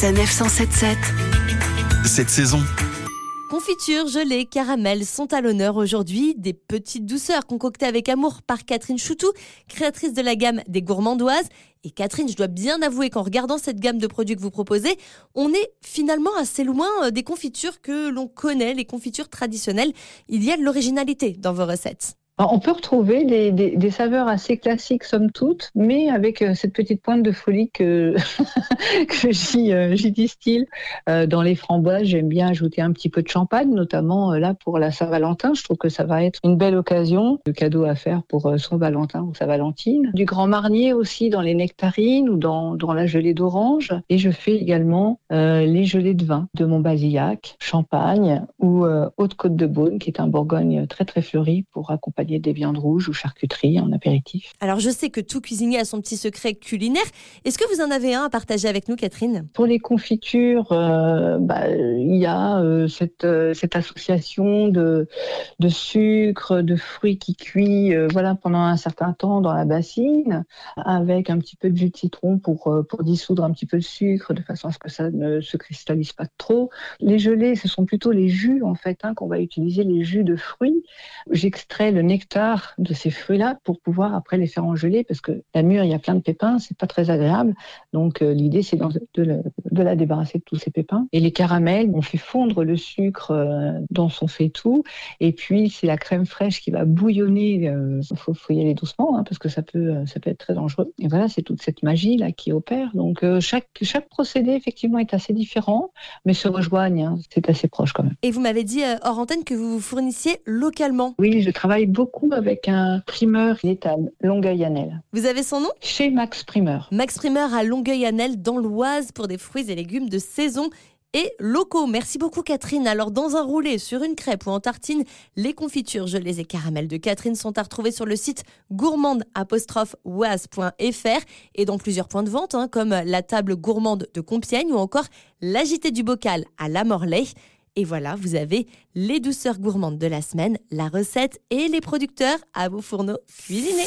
Sanef 177. Cette saison, Confiture, gelée, caramel sont à l'honneur aujourd'hui. Des petites douceurs concoctées avec amour par Catherine Choutou, créatrice de la gamme des gourmandoises. Et Catherine, je dois bien avouer qu'en regardant cette gamme de produits que vous proposez, on est finalement assez loin euh, des confitures que l'on connaît, les confitures traditionnelles. Il y a de l'originalité dans vos recettes. On peut retrouver des, saveurs assez classiques, somme toute, mais avec euh, cette petite pointe de folie que, que j'y, euh, distille. Euh, dans les framboises, j'aime bien ajouter un petit peu de champagne, notamment là pour la Saint-Valentin. Je trouve que ça va être une belle occasion de cadeau à faire pour son Valentin ou sa Valentine. Du Grand Marnier aussi dans les nectarines ou dans, dans la gelée d'orange. Et je fais également les gelées de vin de Montbazillac, champagne ou Haute-Côte de Beaune, qui est un Bourgogne très très fleuri pour accompagner des viandes rouges ou charcuterie en apéritif. Alors je sais que tout cuisinier a son petit secret culinaire. Est-ce que vous en avez un à partager avec nous, Catherine? Pour les confitures, euh, bah, il y a euh, cette, euh, cette association de, de sucre, de fruits qui cuit voilà, pendant un certain temps dans la bassine, avec un petit peu de jus de citron pour, pour dissoudre un petit peu le sucre, de façon à ce que ça ne se cristallise pas trop. Les gelées, ce sont plutôt les jus en fait hein, qu'on va utiliser, les jus de fruits. J'extrais le de ces fruits-là pour pouvoir après les faire engeler parce que la mûre, il y a plein de pépins, c'est pas très agréable. Donc euh, l'idée, c'est de, de, de, la débarrasser de tous ces pépins. Et les caramels, on fait fondre le sucre euh, dans son faitout. Et puis, c'est la crème fraîche qui va bouillonner. Il euh, faut, faut, y aller doucement hein, parce que ça peut, ça peut être très dangereux. Et voilà, c'est toute cette magie là qui opère. Donc euh, chaque, chaque procédé, effectivement, est assez différent, mais se rejoignent. Hein, c'est assez proche quand même. Et vous m'avez dit hors antenne que vous vous fournissiez localement. Oui, je travaille beaucoup avec un primeur qui est à Longueuil-Annel. Vous avez son nom? Chez Max Primeur. Max Primeur à Longueuil-Annel dans l'Oise pour des fruits et légumes de saison et locaux. Merci beaucoup Catherine. Alors dans un roulé, sur une crêpe ou en tartine, les confitures gelées et caramels de Catherine sont à retrouver sur le site gourmande-oise.fr et dans plusieurs points de vente hein, comme la table gourmande de Compiègne ou encore l'agité du bocal à la Morlaix. Et voilà, vous avez les douceurs gourmandes de la semaine, la recette et les producteurs à vos fourneaux cuisinés.